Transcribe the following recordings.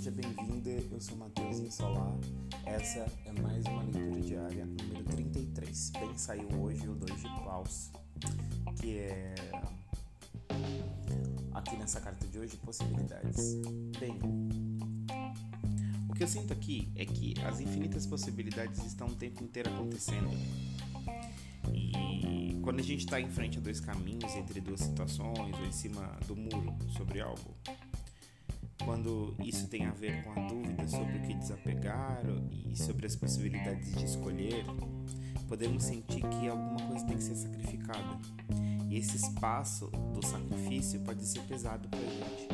Seja bem-vinda, eu sou Matheus Insolar. Essa é mais uma leitura diária, número 33. Bem, saiu hoje o 2 de paus, que é aqui nessa carta de hoje, possibilidades. Bem, o que eu sinto aqui é que as infinitas possibilidades estão o tempo inteiro acontecendo. E quando a gente está em frente a dois caminhos, entre duas situações, ou em cima do muro sobre algo, quando isso tem a ver com a dúvida sobre o que desapegar e sobre as possibilidades de escolher, podemos sentir que alguma coisa tem que ser sacrificada. E esse espaço do sacrifício pode ser pesado para a gente.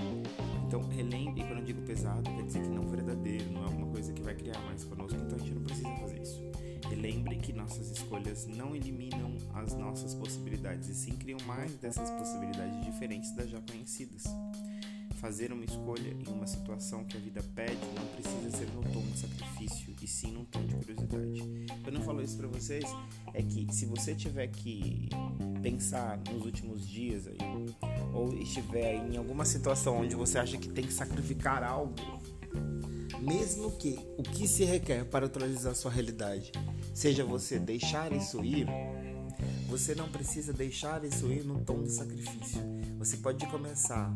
Então, relembre, quando eu digo pesado, quer dizer que não verdadeiro, não é alguma coisa que vai criar mais conosco, então a gente não precisa fazer isso. Relembre que nossas escolhas não eliminam as nossas possibilidades, e sim criam mais dessas possibilidades diferentes das já conhecidas. Fazer uma escolha em uma situação que a vida pede não precisa ser no tom de sacrifício, e sim num tom de curiosidade. Quando eu falo isso para vocês, é que se você tiver que pensar nos últimos dias aí, ou estiver em alguma situação onde você acha que tem que sacrificar algo, mesmo que o que se requer para atualizar sua realidade seja você deixar isso ir, você não precisa deixar isso ir no tom de sacrifício. Você pode começar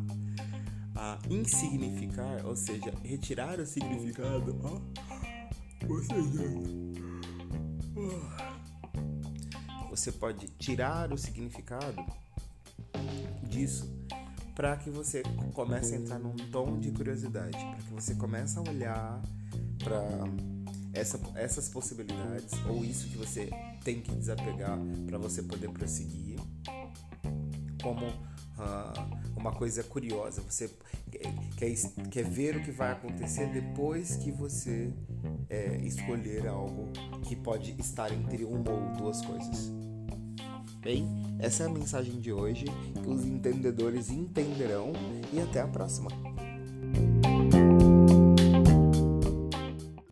a insignificar, ou seja, retirar o significado. ou seja, você pode tirar o significado disso para que você comece a entrar num tom de curiosidade, para que você comece a olhar para essa, essas possibilidades ou isso que você tem que desapegar para você poder prosseguir. Como uh, uma coisa curiosa. Você quer, quer ver o que vai acontecer depois que você é, escolher algo que pode estar entre uma ou duas coisas. Bem, essa é a mensagem de hoje. Os entendedores entenderão e até a próxima.